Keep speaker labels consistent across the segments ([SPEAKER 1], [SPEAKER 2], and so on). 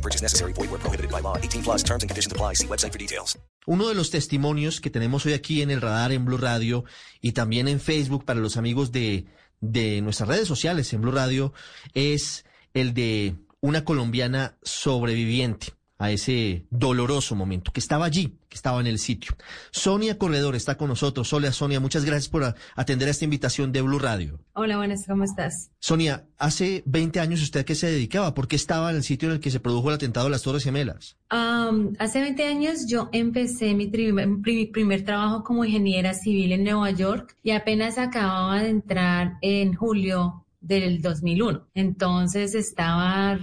[SPEAKER 1] No purchase necessary. Void where prohibited by law. 18 plus terms and conditions apply. See website for details.
[SPEAKER 2] Uno de los testimonios que tenemos hoy aquí en el radar en Blue Radio y también en Facebook para los amigos de, de nuestras redes sociales en Blue Radio es el de una colombiana sobreviviente a ese doloroso momento, que estaba allí, que estaba en el sitio. Sonia Corredor está con nosotros. Hola Sonia, muchas gracias por a- atender a esta invitación de Blue Radio.
[SPEAKER 3] Hola, buenas, ¿cómo estás?
[SPEAKER 2] Sonia, hace 20 años usted a qué se dedicaba, ¿por qué estaba en el sitio en el que se produjo el atentado de las Torres Gemelas?
[SPEAKER 3] Am, hace 20 años yo empecé mi tri- primer trabajo como ingeniera civil en Nueva York y apenas acababa de entrar en julio del 2001. Entonces estaba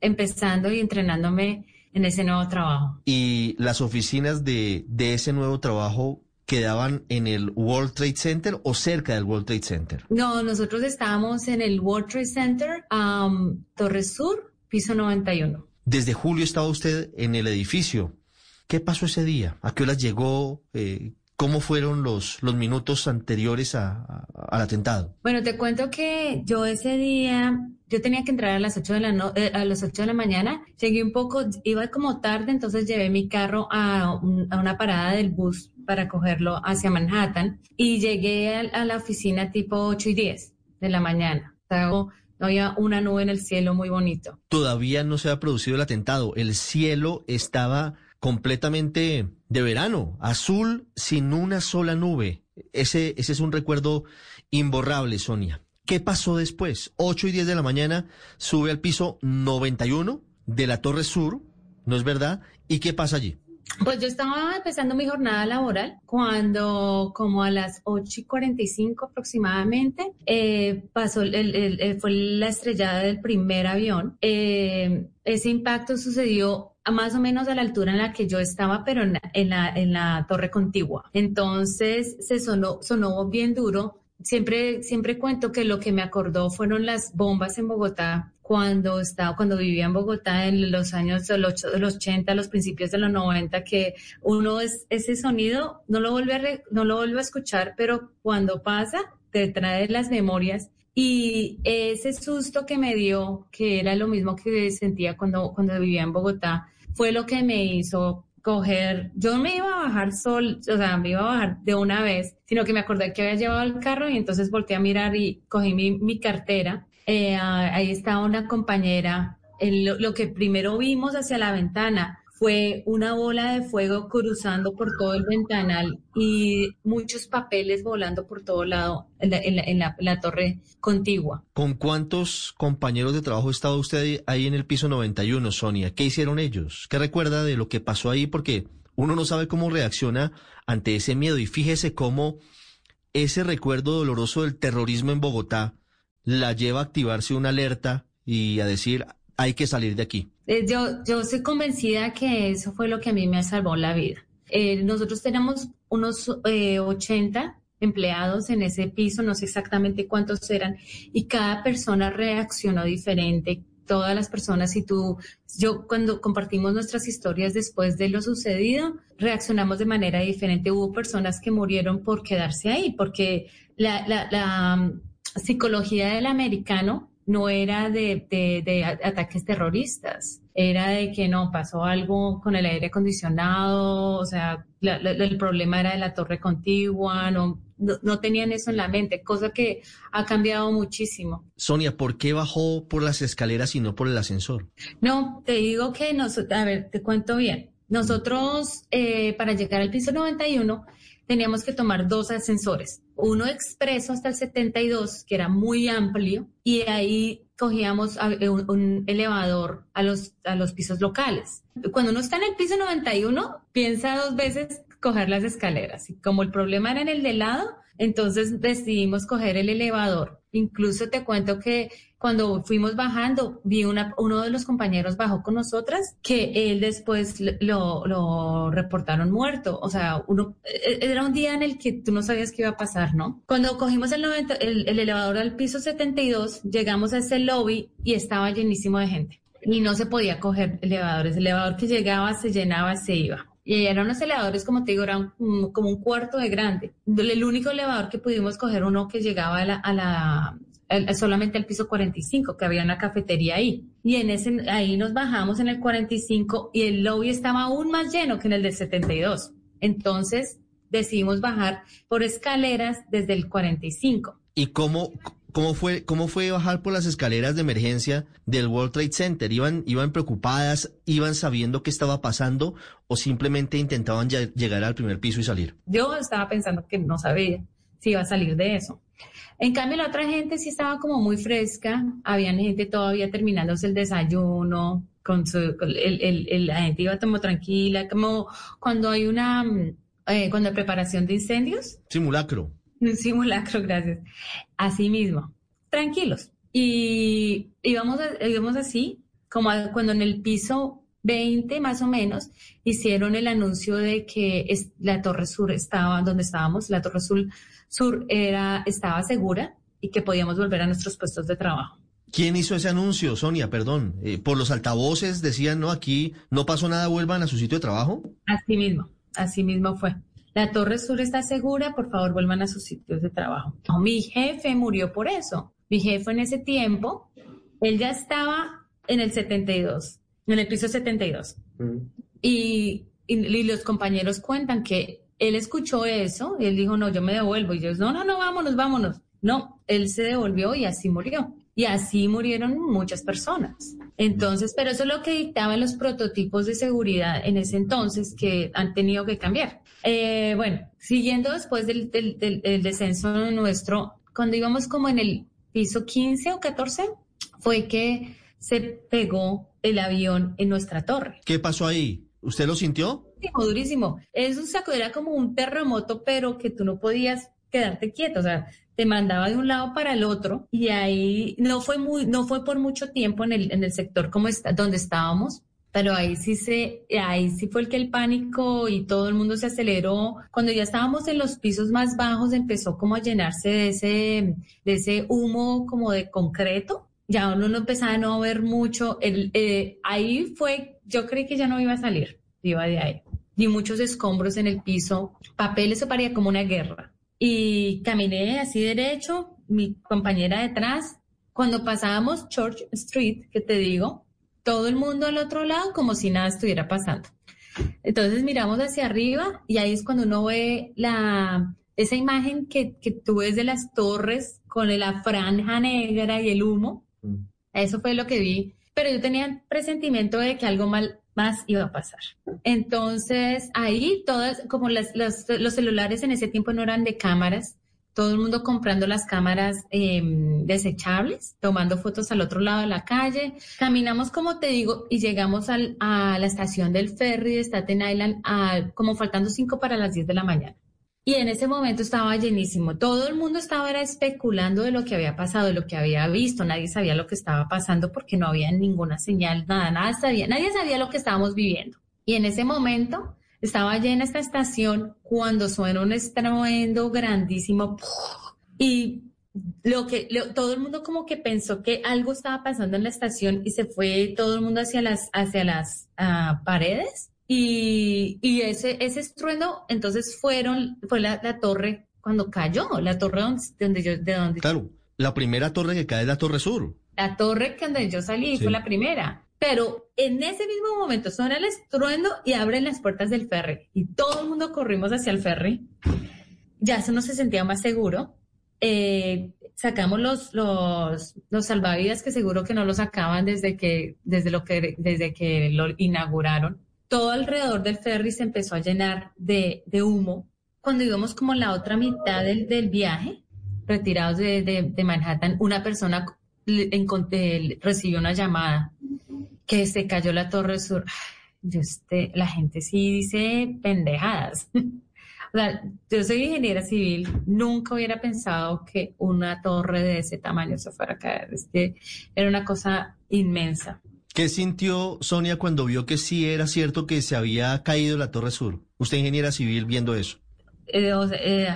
[SPEAKER 3] empezando y entrenándome en ese nuevo trabajo.
[SPEAKER 2] Y las oficinas de, de ese nuevo trabajo quedaban en el World Trade Center o cerca del World Trade Center.
[SPEAKER 3] No, nosotros estábamos en el World Trade Center, am, Torre Sur, piso 91.
[SPEAKER 2] Desde julio estaba usted en el edificio. ¿Qué pasó ese día? ¿A qué horas llegó? Eh, ¿Cómo fueron los, los minutos anteriores a- a- al atentado?
[SPEAKER 3] Bueno, te cuento que yo ese día, yo tenía que entrar a las 8 de la no- eh, a las 8 de la mañana. Llegué un poco, iba como tarde, entonces llevé mi carro a, a una parada del bus para cogerlo hacia Manhattan y llegué a, la oficina tipo 8 y 10 de la mañana. O sea, no había una nube en el cielo muy bonito.
[SPEAKER 2] Todavía no se ha producido el atentado. El cielo estaba completamente de verano, azul, sin una sola nube. Ese, ese es un recuerdo imborrable, Sonia. ¿Qué pasó después? 8 y 10 de la mañana sube al piso 91 de la Torre Sur, ¿no es verdad? ¿Y qué pasa allí?
[SPEAKER 3] Pues yo estaba empezando mi jornada laboral cuando como a las 8 y 45 aproximadamente eh, pasó el, el- fue la estrellada del primer avión. Eh, ese impacto sucedió a más o menos a la altura en la que yo estaba, pero en, la- en la, en la torre contigua. Entonces se sonó, sonó bien duro. Siempre, siempre cuento que lo que me acordó fueron las bombas en Bogotá cuando estaba, cuando vivía en Bogotá en los años de los, de los 80, los principios de los 90, que uno es, ese sonido no lo vuelve a, re- no lo vuelve a escuchar, pero cuando pasa, te trae las memorias. Y ese susto que me dio, que era lo mismo que sentía cuando, cuando vivía en Bogotá, fue lo que me hizo coger, yo me iba a bajar sol, o sea, me iba a bajar de una vez, sino que me acordé que había llevado el carro y entonces volteé a mirar y cogí mi, mi cartera. Eh, ah, ahí estaba una compañera. El- lo que primero vimos hacia la ventana fue una bola de fuego cruzando por todo el ventanal y muchos papeles volando por todo lado en la, en la- en la- torre contigua.
[SPEAKER 2] ¿Con cuántos compañeros de trabajo estaba usted ahí en el piso 91, Sonia? ¿Qué hicieron ellos? ¿Qué recuerda de lo que pasó ahí? Porque uno no sabe cómo reacciona ante ese miedo. Y fíjese cómo ese recuerdo doloroso del terrorismo en Bogotá la lleva a activarse una alerta y a decir, hay que salir de aquí.
[SPEAKER 3] Eh, Yo, yo estoy convencida que eso fue lo que a mí me salvó la vida. Eh, nosotros tenemos unos eh, 80 empleados en ese piso, no sé exactamente cuántos eran, y cada persona reaccionó diferente. Todas las personas, y tú, yo cuando compartimos nuestras historias después de lo sucedido, reaccionamos de manera diferente. Hubo personas que murieron por quedarse ahí, porque la, la, la um, psicología del americano no era de, de- ataques terroristas, era de que no pasó algo con el aire acondicionado, o sea, la- la- el problema era de la torre contigua, no, no, no tenían eso en la mente, cosa que ha cambiado muchísimo.
[SPEAKER 2] Sonia, ¿por qué bajó por las escaleras y no por el ascensor?
[SPEAKER 3] No, te digo que nosotros, a ver, te cuento bien. Nosotros, eh, para llegar al piso 91, teníamos que tomar dos ascensores, uno expreso hasta el 72, que era muy amplio, y ahí cogíamos eh, un, un elevador a los, a los pisos locales. Cuando uno está en el piso 91, piensa dos veces coger las escaleras. Y como el problema era en el de lado, entonces decidimos coger el elevador. Incluso te cuento que cuando fuimos bajando, vi una, uno de los compañeros bajó con nosotras, que él después lo, lo reportaron muerto. O sea, uno, e, era un día en el que tú no sabías qué iba a pasar, ¿no? Cuando cogimos el, 90, el, el elevador al piso 72, llegamos a ese lobby y estaba llenísimo de gente. Y no se podía coger elevadores. El elevador que llegaba se llenaba, se iba. Y eran unos elevadores, como te digo, eran como un cuarto de grande. El único elevador que pudimos coger, uno que llegaba a la, a la solamente al piso 45, que había una cafetería ahí. Y en ese, ahí nos bajamos en el 45 y el lobby estaba aún más lleno que en el del 72. Entonces decidimos bajar por escaleras desde el 45.
[SPEAKER 2] ¿Y cómo, cómo fue, cómo fue bajar por las escaleras de emergencia del World Trade Center? ¿Iban, iban preocupadas, iban sabiendo qué estaba pasando o simplemente intentaban llegar al primer piso y salir?
[SPEAKER 3] Yo estaba pensando que no sabía si iba a salir de eso. En cambio, la otra gente sí estaba como muy fresca, había gente todavía terminándose el desayuno, con su, el, la gente iba como tranquila, como cuando hay una, eh, cuando hay preparación de incendios.
[SPEAKER 2] Simulacro.
[SPEAKER 3] Un simulacro, gracias. Así mismo, tranquilos. Y íbamos, íbamos así, como cuando en el piso 20 más o menos, hicieron el anuncio de que la Torre Sur estaba, donde estábamos, la Torre Sur Sur era, estaba segura y que podíamos volver a nuestros puestos de trabajo.
[SPEAKER 2] ¿Quién hizo ese anuncio, Sonia? Perdón. Eh, ¿Por los altavoces decían, no, aquí no pasó nada, vuelvan a su sitio de trabajo?
[SPEAKER 3] Así mismo, así mismo fue. La Torre Sur está segura, por favor vuelvan a sus sitios de trabajo. mi jefe murió por eso. Mi jefe en ese tiempo, él ya estaba en el 72, en el piso 72. Mm. y, y los compañeros cuentan que él escuchó eso y él dijo, no, yo me devuelvo. Y yo, no, no, no, vámonos, vámonos. No, él se devolvió y así murió. Y así murieron muchas personas. Entonces, pero eso es lo que dictaban los prototipos de seguridad en ese entonces que han tenido que cambiar. Eh, bueno, siguiendo después del, del, descenso nuestro, cuando íbamos como en el piso 15 o 14, fue que se pegó el avión en nuestra torre.
[SPEAKER 2] ¿Qué pasó ahí? ¿Usted lo sintió?
[SPEAKER 3] Durísimo, durísimo. Eso sacó, era como un terremoto, pero que tú no podías quedarte quieto, o sea, te mandaba de un lado para el otro y ahí no fue muy, no fue por mucho tiempo en el, en el sector como está, donde estábamos, pero ahí sí se, ahí sí fue el que el pánico y todo el mundo se aceleró. Cuando ya estábamos en los pisos más bajos, empezó como a llenarse de ese, de ese humo como de concreto. Ya uno no empezaba a no ver mucho. El, eh, ahí fue, yo creí que ya no iba a salir, iba de ahí y muchos escombros en el piso, papeles, eso parecía como una guerra. Y caminé así derecho, mi compañera detrás. Cuando pasábamos Church Street, que te digo, todo el mundo al otro lado como si nada estuviera pasando. Entonces miramos hacia arriba y ahí es cuando uno ve la, esa imagen que, que tú ves de las torres con la franja negra y el humo. Mm. Eso fue lo que vi. Pero yo tenía presentimiento de que algo mal más iba a pasar. Entonces, ahí todas, como las, los celulares en ese tiempo no eran de cámaras, todo el mundo comprando las cámaras em, desechables, tomando fotos al otro lado de la calle. Caminamos, como te digo, y llegamos al, a la estación del ferry de Staten Island a, como faltando cinco para las 10 de la mañana. Y en ese momento estaba llenísimo. Todo el mundo estaba era especulando de lo que había pasado, de lo que había visto. Nadie sabía lo que estaba pasando porque no había ninguna señal, nada, nada sabía. Nadie sabía lo que estábamos viviendo. Y en ese momento estaba llena esta estación cuando suena un estruendo grandísimo y lo que todo el mundo como que pensó que algo estaba pasando en la estación y se fue todo el mundo hacia las hacia las ah, paredes y, y ese, ese estruendo, entonces fueron, fue la, la, torre cuando cayó, la torre donde, yo, de donde.
[SPEAKER 2] Claro, la primera torre que cae es la Torre Sur.
[SPEAKER 3] La torre que donde yo salí fue la primera. Pero en ese mismo momento suena el estruendo y abren las puertas del ferry. Y todo el mundo corrimos hacia el ferry. Ya eso no se sentía más seguro. Eh, sacamos los, los, los salvavidas que seguro que no los sacaban desde que, desde lo que, desde que lo inauguraron todo alrededor del ferry se empezó a llenar de, humo. Cuando íbamos como la otra mitad del, viaje, retirados de, Manhattan, una persona recibió una llamada que se cayó la Torre Sur. Yo este, la gente sí dice pendejadas. O sea, yo soy ingeniera civil, nunca hubiera pensado que una torre de ese tamaño se fuera a caer. Es que era una cosa inmensa.
[SPEAKER 2] ¿Qué sintió Sonia cuando vio que sí era cierto que se había caído la Torre Sur? Usted ingeniera civil viendo eso.
[SPEAKER 3] Eh, o sea, eh,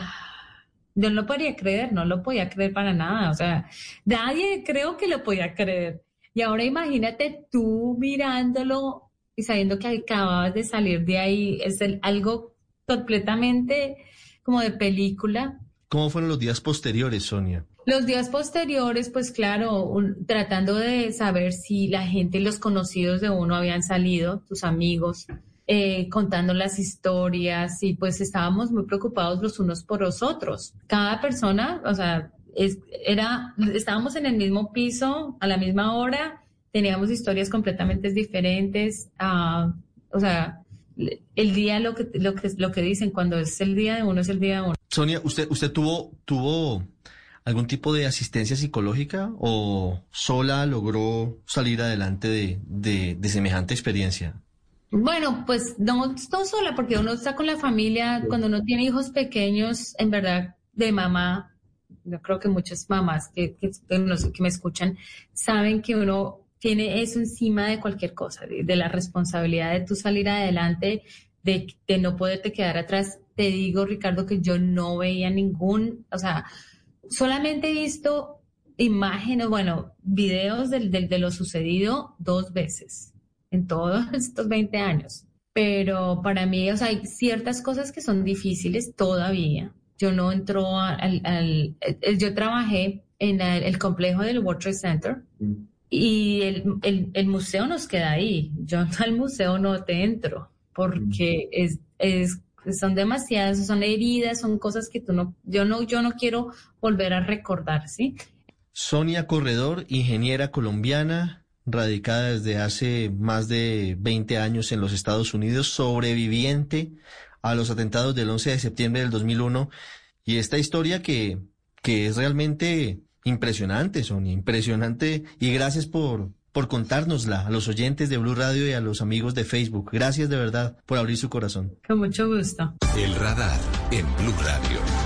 [SPEAKER 3] yo no lo podía creer, no lo podía creer para nada. O sea, nadie creo que lo podía creer. Y ahora imagínate tú mirándolo y sabiendo que acababas de salir de ahí, es el- algo completamente como de película.
[SPEAKER 2] ¿Cómo fueron los días posteriores, Sonia?
[SPEAKER 3] Los días posteriores, pues claro, tratando de saber si la gente, los conocidos de uno habían salido, tus amigos, eh, contando las historias y pues estábamos muy preocupados los unos por los otros. Cada persona, o sea, es- era, estábamos en el mismo piso a la misma hora, teníamos historias completamente diferentes, o sea, el día lo que, lo que, lo que dicen, cuando es el día de uno es el día de uno.
[SPEAKER 2] Sonia, ¿usted, usted tuvo, tuvo algún tipo de asistencia psicológica o sola logró salir adelante de, de, semejante experiencia?
[SPEAKER 3] Bueno, pues no, no sola, porque uno está con la familia, cuando uno tiene hijos pequeños, en verdad, de mamá, yo creo que muchas mamás que, que, que me escuchan saben que uno tiene eso encima de cualquier cosa, de, de la responsabilidad de tú salir adelante, de, de no poderte quedar atrás. Te digo, Ricardo, que yo no veía ningún, o sea, solamente he visto imágenes, bueno, videos de lo sucedido dos veces en todos estos 20 años. Pero para mí, o sea, hay ciertas cosas que son difíciles todavía. Yo no entro a- al, al- eh, yo trabajé en el, el complejo del World Trade Center y el, el- el museo nos queda ahí. Yo al museo no te entro porque es, es, son demasiadas, son heridas, son cosas que tú no, yo no, yo no quiero volver a recordar, ¿sí?
[SPEAKER 2] Sonia Corredor, ingeniera colombiana, radicada desde hace más de 20 años en los Estados Unidos, sobreviviente a los atentados del 11 de septiembre del 2001. Y esta historia que, que es realmente impresionante, Sonia, impresionante. Y gracias por, por contárnosla a los oyentes de Blue Radio y a los amigos de Facebook. Gracias de verdad por abrir su corazón.
[SPEAKER 3] Con mucho gusto.
[SPEAKER 4] El radar en Blue Radio.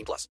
[SPEAKER 1] 18 plus.